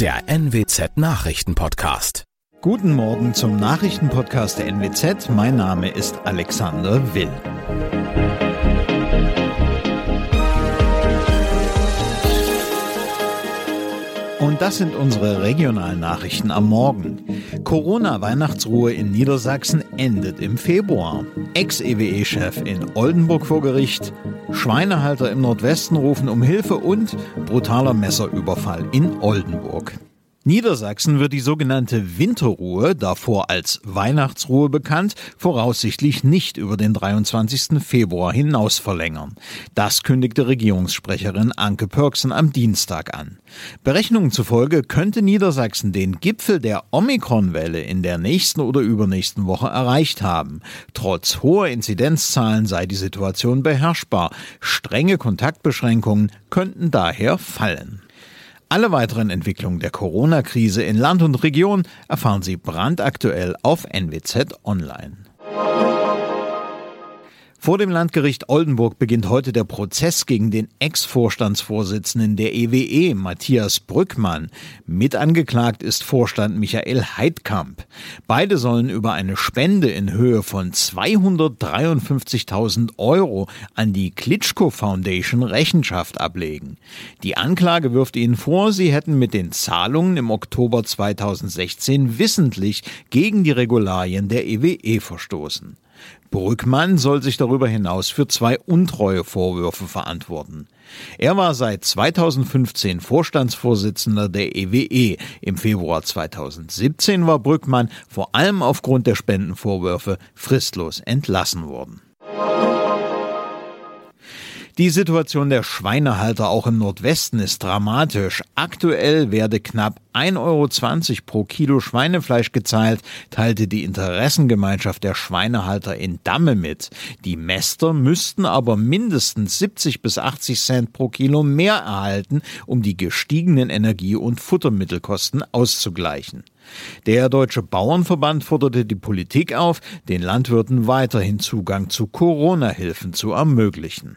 der NWZ Nachrichtenpodcast. Guten Morgen zum Nachrichtenpodcast der NWZ. Mein Name ist Alexander Will. Das sind unsere regionalen Nachrichten am Morgen. Corona-Weihnachtsruhe in Niedersachsen endet im Februar. Ex-EWE-Chef in Oldenburg vor Gericht. Schweinehalter im Nordwesten rufen um Hilfe und brutaler Messerüberfall in Oldenburg. Niedersachsen wird die sogenannte Winterruhe, davor als Weihnachtsruhe bekannt, voraussichtlich nicht über den 23. Februar hinaus verlängern. Das kündigte Regierungssprecherin Anke Pörksen am Dienstag an. Berechnungen zufolge könnte Niedersachsen den Gipfel der Omikron-Welle in der nächsten oder übernächsten Woche erreicht haben. Trotz hoher Inzidenzzahlen sei die Situation beherrschbar. Strenge Kontaktbeschränkungen könnten daher fallen. Alle weiteren Entwicklungen der Corona-Krise in Land und Region erfahren Sie brandaktuell auf NWZ Online. Vor dem Landgericht Oldenburg beginnt heute der Prozess gegen den Ex-Vorstandsvorsitzenden der EWE, Matthias Brückmann. Mit angeklagt ist Vorstand Michael Heidkamp. Beide sollen über eine Spende in Höhe von 253.000 Euro an die Klitschko Foundation Rechenschaft ablegen. Die Anklage wirft ihnen vor, sie hätten mit den Zahlungen im Oktober 2016 wissentlich gegen die Regularien der EWE verstoßen. Brückmann soll sich darüber hinaus für zwei Untreuevorwürfe verantworten. Er war seit 2015 Vorstandsvorsitzender der EWE. Im Februar 2017 war Brückmann vor allem aufgrund der Spendenvorwürfe fristlos entlassen worden. Die Situation der Schweinehalter auch im Nordwesten ist dramatisch. Aktuell werde knapp 1,20 Euro pro Kilo Schweinefleisch gezahlt, teilte die Interessengemeinschaft der Schweinehalter in Damme mit. Die Mäster müssten aber mindestens 70 bis 80 Cent pro Kilo mehr erhalten, um die gestiegenen Energie- und Futtermittelkosten auszugleichen. Der Deutsche Bauernverband forderte die Politik auf, den Landwirten weiterhin Zugang zu Corona-Hilfen zu ermöglichen.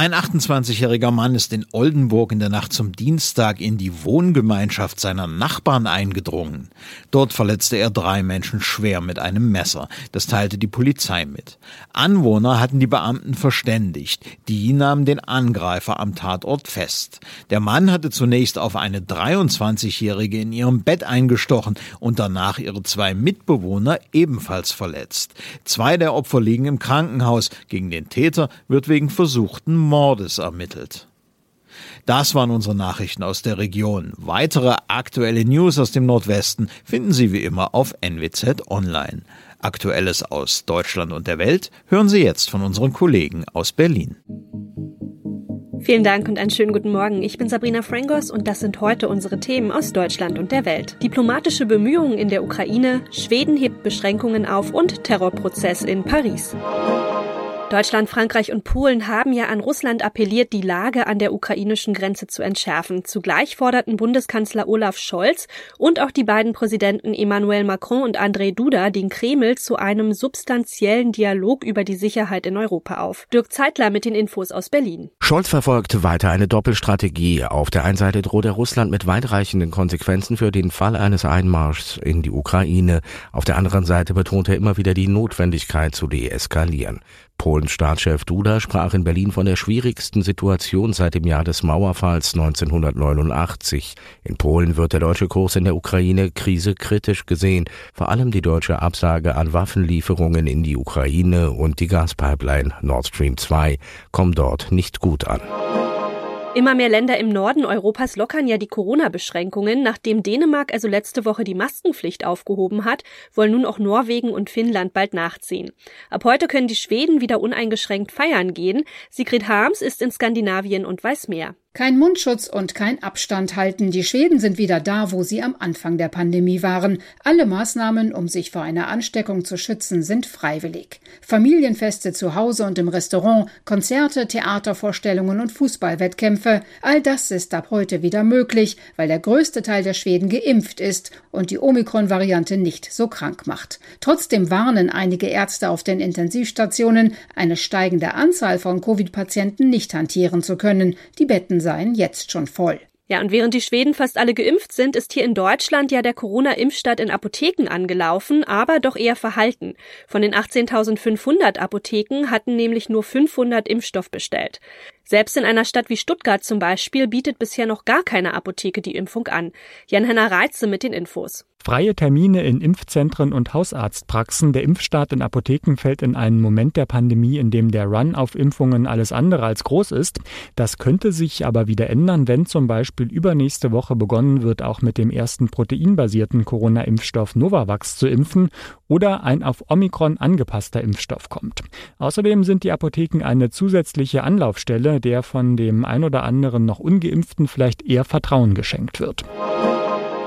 Ein 28-jähriger Mann ist in Oldenburg in der Nacht zum Dienstag in die Wohngemeinschaft seiner Nachbarn eingedrungen. Dort verletzte er drei Menschen schwer mit einem Messer. Das teilte die Polizei mit. Anwohner hatten die Beamten verständigt. Die nahmen den Angreifer am Tatort fest. Der Mann hatte zunächst auf eine 23-jährige in ihrem Bett eingestochen und danach ihre zwei Mitbewohner ebenfalls verletzt. Zwei der Opfer liegen im Krankenhaus. Gegen den Täter wird wegen versuchten Mordes ermittelt. Das waren unsere Nachrichten aus der Region. Weitere aktuelle News aus dem Nordwesten finden Sie wie immer auf NWZ Online. Aktuelles aus Deutschland und der Welt hören Sie jetzt von unseren Kollegen aus Berlin. Vielen Dank und einen schönen guten Morgen. Ich bin Sabrina Frangos und das sind heute unsere Themen aus Deutschland und der Welt. Diplomatische Bemühungen in der Ukraine, Schweden hebt Beschränkungen auf und Terrorprozess in Paris. Deutschland, Frankreich und Polen haben ja an Russland appelliert, die Lage an der ukrainischen Grenze zu entschärfen. Zugleich forderten Bundeskanzler Olaf Scholz und auch die beiden Präsidenten Emmanuel Macron und André Duda den Kreml zu einem substanziellen Dialog über die Sicherheit in Europa auf. Dirk Zeitler mit den Infos aus Berlin. Scholz verfolgt weiter eine Doppelstrategie. Auf der einen Seite droht er Russland mit weitreichenden Konsequenzen für den Fall eines Einmarschs in die Ukraine. Auf der anderen Seite betont er immer wieder die Notwendigkeit zu deeskalieren. Polens Staatschef Duda sprach in Berlin von der schwierigsten Situation seit dem Jahr des Mauerfalls 1989. In Polen wird der deutsche Kurs in der Ukraine-Krise kritisch gesehen, vor allem die deutsche Absage an Waffenlieferungen in die Ukraine und die Gaspipeline Nord Stream 2 kommen dort nicht gut an. Immer mehr Länder im Norden Europas lockern ja die Corona-Beschränkungen. Nachdem Dänemark also letzte Woche die Maskenpflicht aufgehoben hat, wollen nun auch Norwegen und Finnland bald nachziehen. Ab heute können die Schweden wieder uneingeschränkt feiern gehen. Sigrid Harms ist in Skandinavien und weiß mehr. Kein Mundschutz und kein Abstand halten. Die Schweden sind wieder da, wo sie am Anfang der Pandemie waren. Alle Maßnahmen, um sich vor einer Ansteckung zu schützen, sind freiwillig. Familienfeste zu Hause und im Restaurant, Konzerte, Theatervorstellungen und Fußballwettkämpfe. All das ist ab heute wieder möglich, weil der größte Teil der Schweden geimpft ist und die Omikron-Variante nicht so krank macht. Trotzdem warnen einige Ärzte auf den Intensivstationen, eine steigende Anzahl von Covid-Patienten nicht hantieren zu können. Die Betten seien jetzt schon voll. Ja, und während die Schweden fast alle geimpft sind, ist hier in Deutschland ja der Corona-Impfstart in Apotheken angelaufen, aber doch eher verhalten. Von den 18.500 Apotheken hatten nämlich nur 500 Impfstoff bestellt. Selbst in einer Stadt wie Stuttgart zum Beispiel bietet bisher noch gar keine Apotheke die Impfung an. Jan-Henner Reitze mit den Infos. Freie Termine in Impfzentren und Hausarztpraxen. Der Impfstart in Apotheken fällt in einen Moment der Pandemie, in dem der Run auf Impfungen alles andere als groß ist. Das könnte sich aber wieder ändern, wenn zum Beispiel übernächste Woche begonnen wird, auch mit dem ersten proteinbasierten Corona-Impfstoff Novavax zu impfen oder ein auf Omikron angepasster Impfstoff kommt. Außerdem sind die Apotheken eine zusätzliche Anlaufstelle, der von dem ein oder anderen noch ungeimpften vielleicht eher Vertrauen geschenkt wird.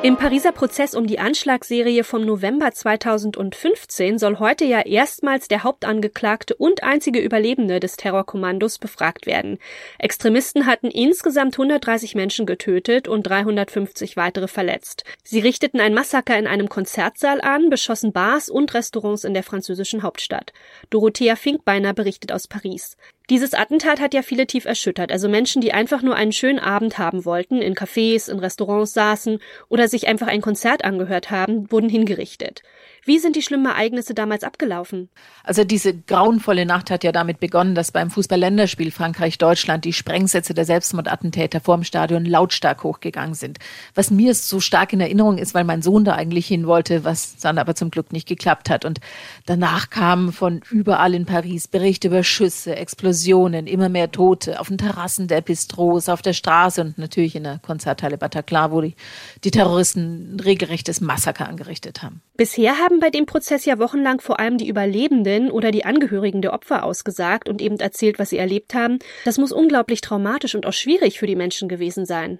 Im Pariser Prozess um die Anschlagsserie vom November 2015 soll heute ja erstmals der Hauptangeklagte und einzige Überlebende des Terrorkommandos befragt werden. Extremisten hatten insgesamt 130 Menschen getötet und 350 weitere verletzt. Sie richteten ein Massaker in einem Konzertsaal an, beschossen Bars und Restaurants in der französischen Hauptstadt. Dorothea Finkbeiner berichtet aus Paris. Dieses Attentat hat ja viele tief erschüttert, also Menschen, die einfach nur einen schönen Abend haben wollten, in Cafés, in Restaurants saßen oder sich einfach ein Konzert angehört haben, wurden hingerichtet. Wie sind die schlimmen Ereignisse damals abgelaufen? Also diese grauenvolle Nacht hat ja damit begonnen, dass beim Fußball-Länderspiel Frankreich-Deutschland die Sprengsätze der Selbstmordattentäter vorm Stadion lautstark hochgegangen sind. Was mir so stark in Erinnerung ist, weil mein Sohn da eigentlich hin wollte, was dann aber zum Glück nicht geklappt hat. Und danach kamen von überall in Paris Berichte über Schüsse, Explosionen, immer mehr Tote auf den Terrassen der Bistros, auf der Straße und natürlich in der Konzerthalle Bataclan, wo die, die Terroristen ein regelrechtes Massaker angerichtet haben. Bisher haben bei dem Prozess ja wochenlang vor allem die Überlebenden oder die Angehörigen der Opfer ausgesagt und eben erzählt, was sie erlebt haben. Das muss unglaublich traumatisch und auch schwierig für die Menschen gewesen sein.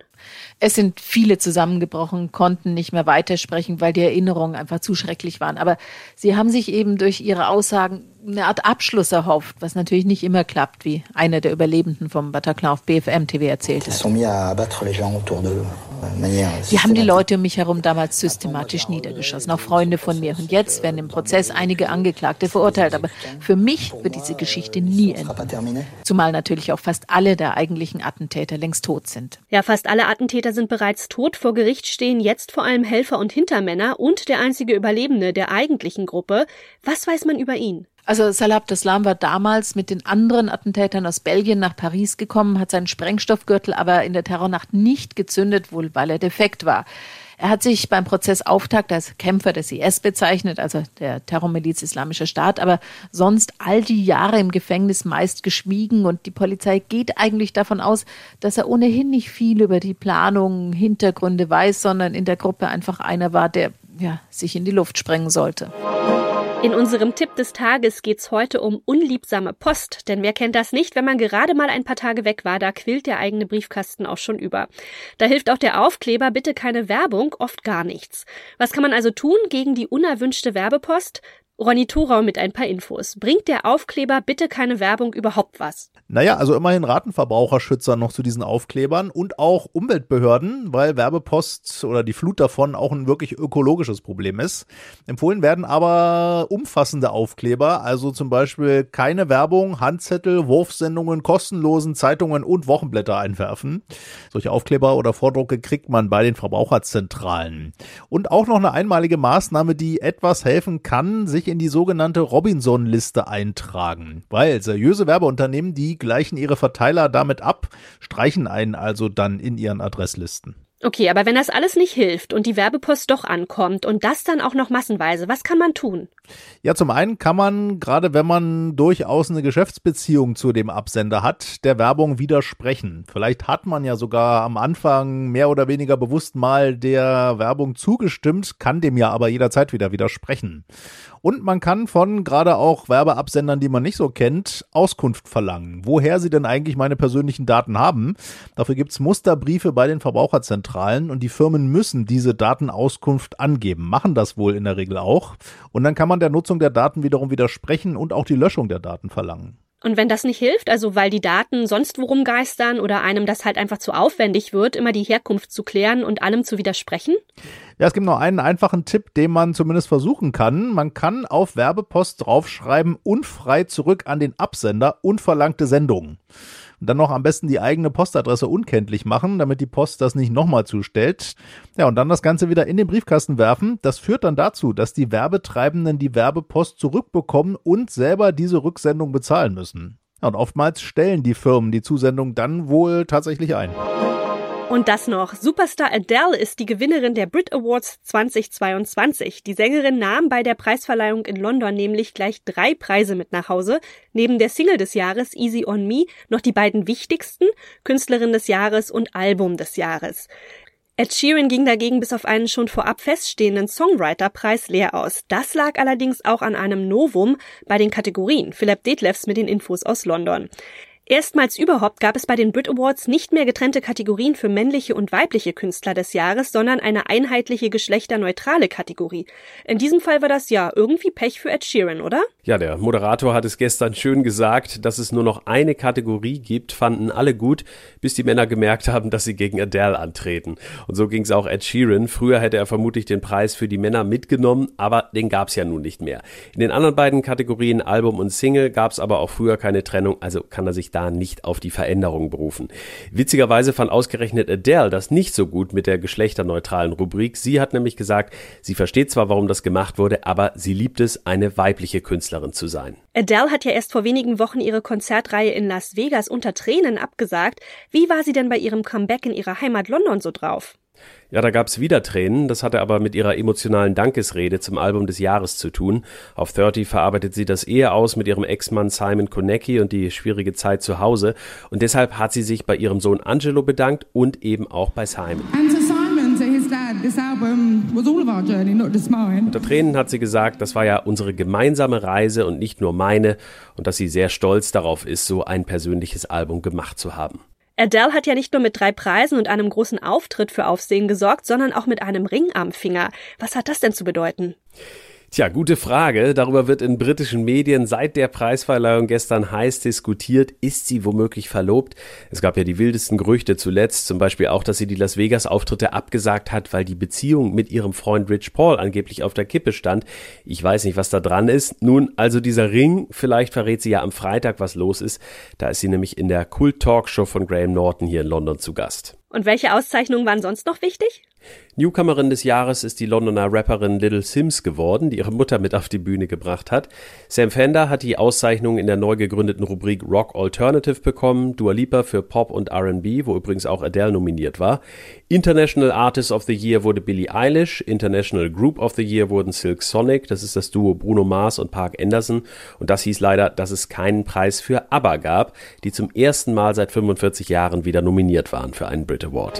Es sind viele zusammengebrochen, konnten nicht mehr weitersprechen, weil die Erinnerungen einfach zu schrecklich waren. Aber sie haben sich eben durch ihre Aussagen eine Art Abschluss erhofft, was natürlich nicht immer klappt, wie einer der Überlebenden vom Bataclan auf BFM TV erzählt hat. Die haben die Leute um mich herum damals systematisch niedergeschossen, auch Freunde von mir. Und jetzt werden im Prozess einige Angeklagte verurteilt. Aber für mich wird diese Geschichte nie enden. Zumal natürlich auch fast alle der eigentlichen Attentäter längst tot sind. Ja, fast alle Attentäter sind bereits tot. Vor Gericht stehen jetzt vor allem Helfer und Hintermänner und der einzige Überlebende der eigentlichen Gruppe. Was weiß man über ihn? Also Salah Abdeslam war damals mit den anderen Attentätern aus Belgien nach Paris gekommen, hat seinen Sprengstoffgürtel aber in der Terrornacht nicht gezündet, wohl weil er defekt war. Er hat sich beim Prozessauftakt als Kämpfer des IS bezeichnet, also der Terrormiliz Islamischer Staat, aber sonst all die Jahre im Gefängnis meist geschwiegen und die Polizei geht eigentlich davon aus, dass er ohnehin nicht viel über die Planung, Hintergründe weiß, sondern in der Gruppe einfach einer war, der ja, sich in die Luft sprengen sollte. In unserem Tipp des Tages geht's heute um unliebsame Post, denn wer kennt das nicht, wenn man gerade mal ein paar Tage weg war, da quillt der eigene Briefkasten auch schon über. Da hilft auch der Aufkleber bitte keine Werbung oft gar nichts. Was kann man also tun gegen die unerwünschte Werbepost? Ronny Thorau mit ein paar Infos. Bringt der Aufkleber bitte keine Werbung überhaupt was? Naja, also immerhin raten Verbraucherschützer noch zu diesen Aufklebern und auch Umweltbehörden, weil Werbepost oder die Flut davon auch ein wirklich ökologisches Problem ist. Empfohlen werden aber umfassende Aufkleber, also zum Beispiel keine Werbung, Handzettel, Wurfsendungen, kostenlosen Zeitungen und Wochenblätter einwerfen. Solche Aufkleber oder Vordrucke kriegt man bei den Verbraucherzentralen. Und auch noch eine einmalige Maßnahme, die etwas helfen kann, sich in die sogenannte Robinson-Liste eintragen, weil seriöse Werbeunternehmen, die gleichen ihre Verteiler damit ab, streichen einen also dann in ihren Adresslisten. Okay, aber wenn das alles nicht hilft und die Werbepost doch ankommt und das dann auch noch massenweise, was kann man tun? Ja, zum einen kann man, gerade wenn man durchaus eine Geschäftsbeziehung zu dem Absender hat, der Werbung widersprechen. Vielleicht hat man ja sogar am Anfang mehr oder weniger bewusst mal der Werbung zugestimmt, kann dem ja aber jederzeit wieder widersprechen. Und man kann von gerade auch Werbeabsendern, die man nicht so kennt, Auskunft verlangen, woher sie denn eigentlich meine persönlichen Daten haben. Dafür gibt's Musterbriefe bei den Verbraucherzentralen und die Firmen müssen diese Datenauskunft angeben, machen das wohl in der Regel auch. Und dann kann man der Nutzung der Daten wiederum widersprechen und auch die Löschung der Daten verlangen. Und wenn das nicht hilft, also weil die Daten sonst worum geistern oder einem das halt einfach zu aufwendig wird, immer die Herkunft zu klären und allem zu widersprechen? Ja, es gibt noch einen einfachen Tipp, den man zumindest versuchen kann. Man kann auf Werbepost draufschreiben, unfrei zurück an den Absender, unverlangte Sendungen. Dann noch am besten die eigene Postadresse unkenntlich machen, damit die Post das nicht nochmal zustellt. Ja, und dann das Ganze wieder in den Briefkasten werfen. Das führt dann dazu, dass die Werbetreibenden die Werbepost zurückbekommen und selber diese Rücksendung bezahlen müssen. Ja, und oftmals stellen die Firmen die Zusendung dann wohl tatsächlich ein. Und das noch. Superstar Adele ist die Gewinnerin der Brit Awards 2022. Die Sängerin nahm bei der Preisverleihung in London nämlich gleich drei Preise mit nach Hause. Neben der Single des Jahres Easy on Me noch die beiden wichtigsten, Künstlerin des Jahres und Album des Jahres. Ed Sheeran ging dagegen bis auf einen schon vorab feststehenden Songwriter-Preis leer aus. Das lag allerdings auch an einem Novum bei den Kategorien. Philipp Detlefs mit den Infos aus London. Erstmals überhaupt gab es bei den Brit Awards nicht mehr getrennte Kategorien für männliche und weibliche Künstler des Jahres, sondern eine einheitliche geschlechterneutrale Kategorie. In diesem Fall war das ja irgendwie Pech für Ed Sheeran, oder? Ja, der Moderator hat es gestern schön gesagt, dass es nur noch eine Kategorie gibt, fanden alle gut, bis die Männer gemerkt haben, dass sie gegen Adele antreten. Und so ging es auch Ed Sheeran. Früher hätte er vermutlich den Preis für die Männer mitgenommen, aber den gab es ja nun nicht mehr. In den anderen beiden Kategorien Album und Single gab es aber auch früher keine Trennung, also kann er sich da nicht auf die Veränderung berufen. Witzigerweise fand ausgerechnet Adele das nicht so gut mit der geschlechterneutralen Rubrik. Sie hat nämlich gesagt, sie versteht zwar, warum das gemacht wurde, aber sie liebt es, eine weibliche Künstlerin zu sein. Adele hat ja erst vor wenigen Wochen ihre Konzertreihe in Las Vegas unter Tränen abgesagt. Wie war sie denn bei ihrem Comeback in ihrer Heimat London so drauf? Ja, da gab's wieder Tränen. Das hatte aber mit ihrer emotionalen Dankesrede zum Album des Jahres zu tun. Auf 30 verarbeitet sie das Ehe aus mit ihrem Ex-Mann Simon Konecki und die schwierige Zeit zu Hause. Und deshalb hat sie sich bei ihrem Sohn Angelo bedankt und eben auch bei Simon. Unter Tränen hat sie gesagt, das war ja unsere gemeinsame Reise und nicht nur meine und dass sie sehr stolz darauf ist, so ein persönliches Album gemacht zu haben. Adele hat ja nicht nur mit drei Preisen und einem großen Auftritt für Aufsehen gesorgt, sondern auch mit einem Ring am Finger. Was hat das denn zu bedeuten? Tja, gute Frage. Darüber wird in britischen Medien seit der Preisverleihung gestern heiß diskutiert. Ist sie womöglich verlobt? Es gab ja die wildesten Gerüchte zuletzt, zum Beispiel auch, dass sie die Las Vegas-Auftritte abgesagt hat, weil die Beziehung mit ihrem Freund Rich Paul angeblich auf der Kippe stand. Ich weiß nicht, was da dran ist. Nun, also dieser Ring, vielleicht verrät sie ja am Freitag, was los ist. Da ist sie nämlich in der Kult-Talkshow von Graham Norton hier in London zu Gast. Und welche Auszeichnungen waren sonst noch wichtig? Newcomerin des Jahres ist die Londoner Rapperin Little Sims geworden, die ihre Mutter mit auf die Bühne gebracht hat. Sam Fender hat die Auszeichnung in der neu gegründeten Rubrik Rock Alternative bekommen, Dua Lipa für Pop und R&B, wo übrigens auch Adele nominiert war. International Artist of the Year wurde Billie Eilish, International Group of the Year wurden Silk Sonic, das ist das Duo Bruno Mars und Park Anderson und das hieß leider, dass es keinen Preis für ABBA gab, die zum ersten Mal seit 45 Jahren wieder nominiert waren für einen Brit Award.